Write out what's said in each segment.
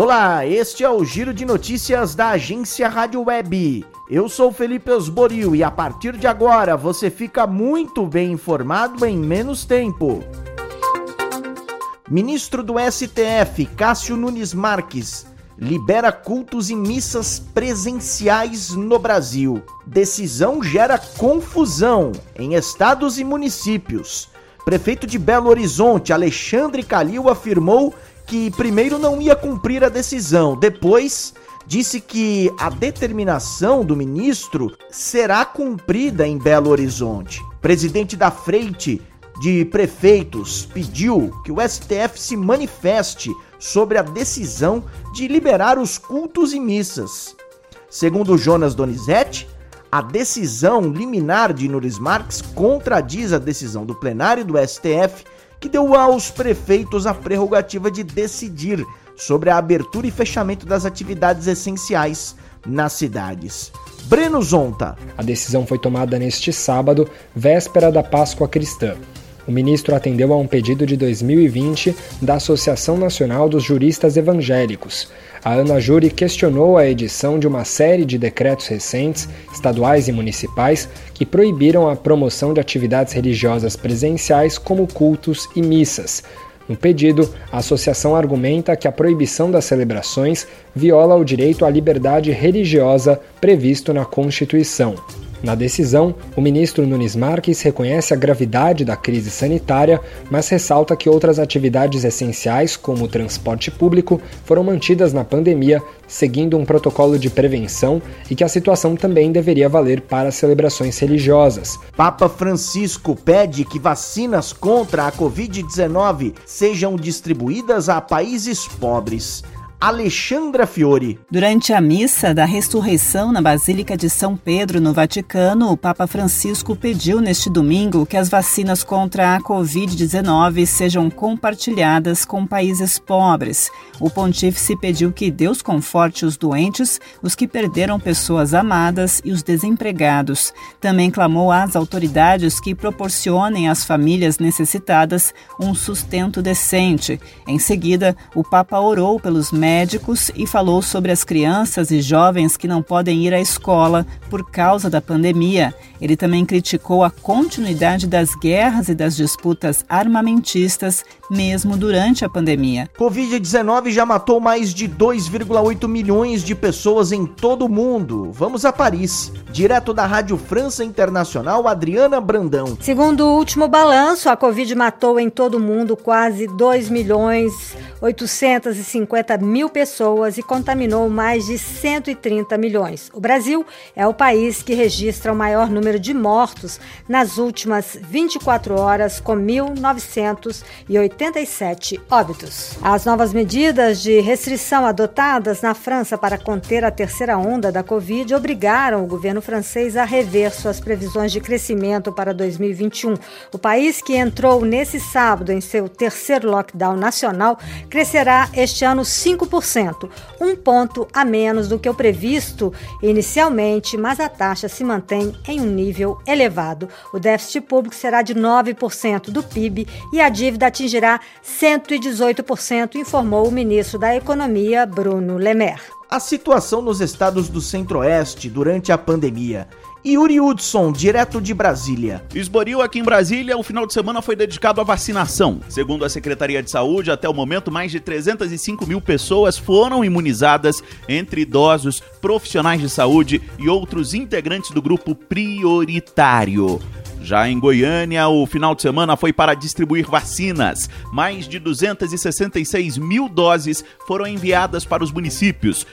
Olá, este é o Giro de Notícias da agência Rádio Web. Eu sou Felipe Osborio e a partir de agora você fica muito bem informado em menos tempo. Ministro do STF, Cássio Nunes Marques, libera cultos e missas presenciais no Brasil. Decisão gera confusão em estados e municípios. Prefeito de Belo Horizonte, Alexandre Calil, afirmou que primeiro não ia cumprir a decisão, depois disse que a determinação do ministro será cumprida em Belo Horizonte. Presidente da Freite de Prefeitos pediu que o STF se manifeste sobre a decisão de liberar os cultos e missas. Segundo Jonas Donizete, a decisão liminar de Nunes Marques contradiz a decisão do plenário do STF que deu aos prefeitos a prerrogativa de decidir sobre a abertura e fechamento das atividades essenciais nas cidades. Breno Zonta. A decisão foi tomada neste sábado, véspera da Páscoa Cristã. O ministro atendeu a um pedido de 2020 da Associação Nacional dos Juristas Evangélicos. A Ana Júri questionou a edição de uma série de decretos recentes, estaduais e municipais, que proibiram a promoção de atividades religiosas presenciais como cultos e missas. No pedido, a associação argumenta que a proibição das celebrações viola o direito à liberdade religiosa previsto na Constituição. Na decisão, o ministro Nunes Marques reconhece a gravidade da crise sanitária, mas ressalta que outras atividades essenciais, como o transporte público, foram mantidas na pandemia, seguindo um protocolo de prevenção e que a situação também deveria valer para celebrações religiosas. Papa Francisco pede que vacinas contra a Covid-19 sejam distribuídas a países pobres. Alexandra Fiore. Durante a missa da ressurreição na Basílica de São Pedro, no Vaticano, o Papa Francisco pediu neste domingo que as vacinas contra a Covid-19 sejam compartilhadas com países pobres. O pontífice pediu que Deus conforte os doentes, os que perderam pessoas amadas e os desempregados. Também clamou às autoridades que proporcionem às famílias necessitadas um sustento decente. Em seguida, o Papa orou pelos médicos médicos e falou sobre as crianças e jovens que não podem ir à escola por causa da pandemia. Ele também criticou a continuidade das guerras e das disputas armamentistas, mesmo durante a pandemia. Covid-19 já matou mais de 2,8 milhões de pessoas em todo o mundo. Vamos a Paris. Direto da Rádio França Internacional, Adriana Brandão. Segundo o último balanço, a Covid matou em todo o mundo quase 2 milhões 850 mil pessoas e contaminou mais de 130 milhões. O Brasil é o país que registra o maior número de mortos nas últimas 24 horas, com 1.987 óbitos. As novas medidas de restrição adotadas na França para conter a terceira onda da Covid obrigaram o governo francês a rever suas previsões de crescimento para 2021. O país que entrou nesse sábado em seu terceiro lockdown nacional crescerá este ano 5%, um ponto a menos do que o previsto inicialmente, mas a taxa se mantém em um nível elevado. O déficit público será de 9% do PIB e a dívida atingirá 118%, informou o ministro da Economia, Bruno Lemer. A situação nos estados do Centro-Oeste durante a pandemia Yuri Hudson, direto de Brasília. Esboril aqui em Brasília, o final de semana foi dedicado à vacinação. Segundo a Secretaria de Saúde, até o momento, mais de 305 mil pessoas foram imunizadas, entre idosos, profissionais de saúde e outros integrantes do grupo prioritário. Já em Goiânia, o final de semana foi para distribuir vacinas. Mais de 266 mil doses foram enviadas para os municípios.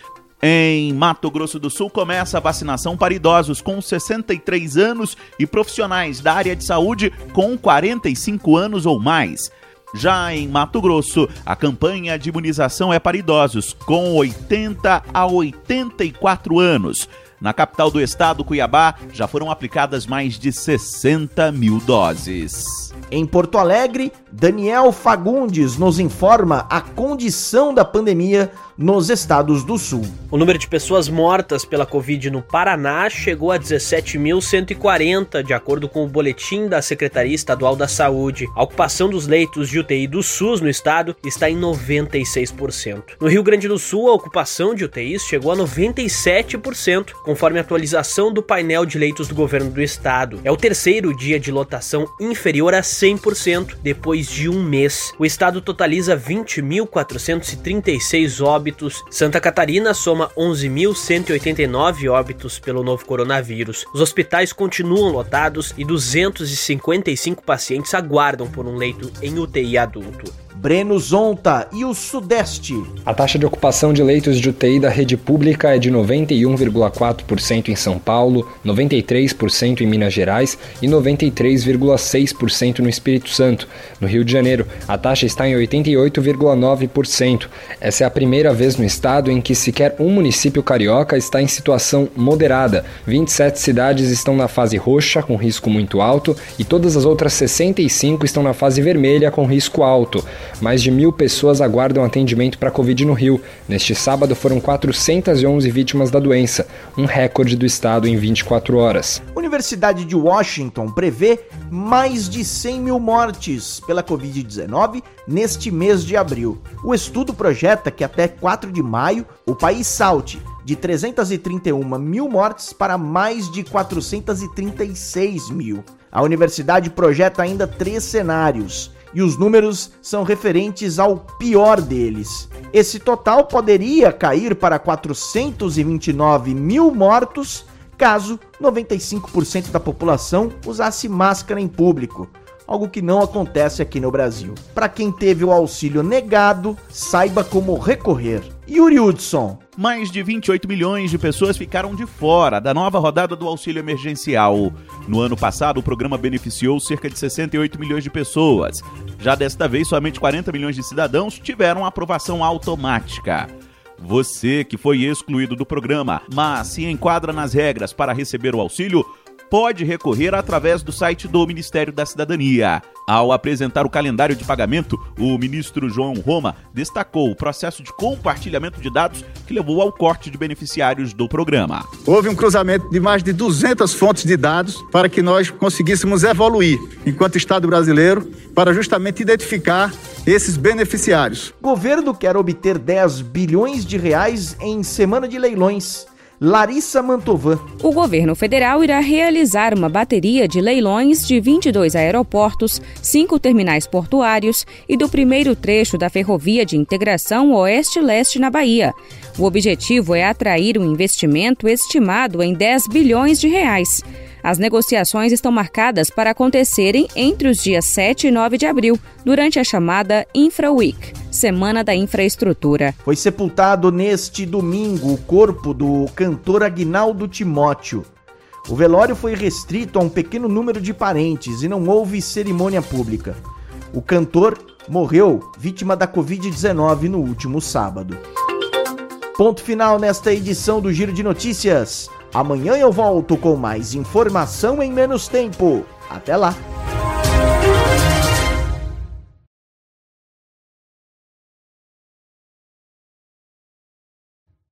Em Mato Grosso do Sul começa a vacinação para idosos com 63 anos e profissionais da área de saúde com 45 anos ou mais. Já em Mato Grosso, a campanha de imunização é para idosos com 80 a 84 anos. Na capital do estado, Cuiabá, já foram aplicadas mais de 60 mil doses. Em Porto Alegre, Daniel Fagundes nos informa a condição da pandemia nos estados do sul. O número de pessoas mortas pela Covid no Paraná chegou a 17.140, de acordo com o boletim da Secretaria Estadual da Saúde. A ocupação dos leitos de UTI do SUS no estado está em 96%. No Rio Grande do Sul, a ocupação de UTIs chegou a 97%, conforme a atualização do painel de leitos do governo do estado. É o terceiro dia de lotação inferior a 100% depois de um mês. O estado totaliza 20.436 óbitos. Santa Catarina soma 11.189 óbitos pelo novo coronavírus. Os hospitais continuam lotados e 255 pacientes aguardam por um leito em UTI adulto. Breno Zonta e o Sudeste. A taxa de ocupação de leitos de UTI da rede pública é de 91,4% em São Paulo, 93% em Minas Gerais e 93,6% no Espírito Santo. No Rio de Janeiro, a taxa está em 88,9%. Essa é a primeira vez no estado em que sequer um município carioca está em situação moderada. 27 cidades estão na fase roxa, com risco muito alto, e todas as outras 65 estão na fase vermelha, com risco alto. Mais de mil pessoas aguardam atendimento para Covid no Rio. Neste sábado foram 411 vítimas da doença, um recorde do estado em 24 horas. Universidade de Washington prevê mais de 100 mil mortes pela Covid-19 neste mês de abril. O estudo projeta que até 4 de maio o país salte de 331 mil mortes para mais de 436 mil. A universidade projeta ainda três cenários e os números são referentes ao pior deles. Esse total poderia cair para 429 mil mortos caso 95% da população usasse máscara em público, algo que não acontece aqui no Brasil. Para quem teve o auxílio negado, saiba como recorrer. Yuri Hudson. Mais de 28 milhões de pessoas ficaram de fora da nova rodada do auxílio emergencial. No ano passado, o programa beneficiou cerca de 68 milhões de pessoas. Já desta vez, somente 40 milhões de cidadãos tiveram aprovação automática. Você que foi excluído do programa, mas se enquadra nas regras para receber o auxílio, pode recorrer através do site do Ministério da Cidadania. Ao apresentar o calendário de pagamento, o ministro João Roma destacou o processo de compartilhamento de dados que levou ao corte de beneficiários do programa. Houve um cruzamento de mais de 200 fontes de dados para que nós conseguíssemos evoluir enquanto Estado brasileiro para justamente identificar esses beneficiários. O governo quer obter 10 bilhões de reais em semana de leilões. Larissa Mantovan. O governo federal irá realizar uma bateria de leilões de 22 aeroportos, cinco terminais portuários e do primeiro trecho da ferrovia de integração Oeste-Leste na Bahia. O objetivo é atrair um investimento estimado em 10 bilhões de reais. As negociações estão marcadas para acontecerem entre os dias 7 e 9 de abril, durante a chamada Infra Week, Semana da Infraestrutura. Foi sepultado neste domingo o corpo do cantor Agnaldo Timóteo. O velório foi restrito a um pequeno número de parentes e não houve cerimônia pública. O cantor morreu vítima da Covid-19 no último sábado. Ponto final nesta edição do Giro de Notícias. Amanhã eu volto com mais informação em menos tempo. Até lá!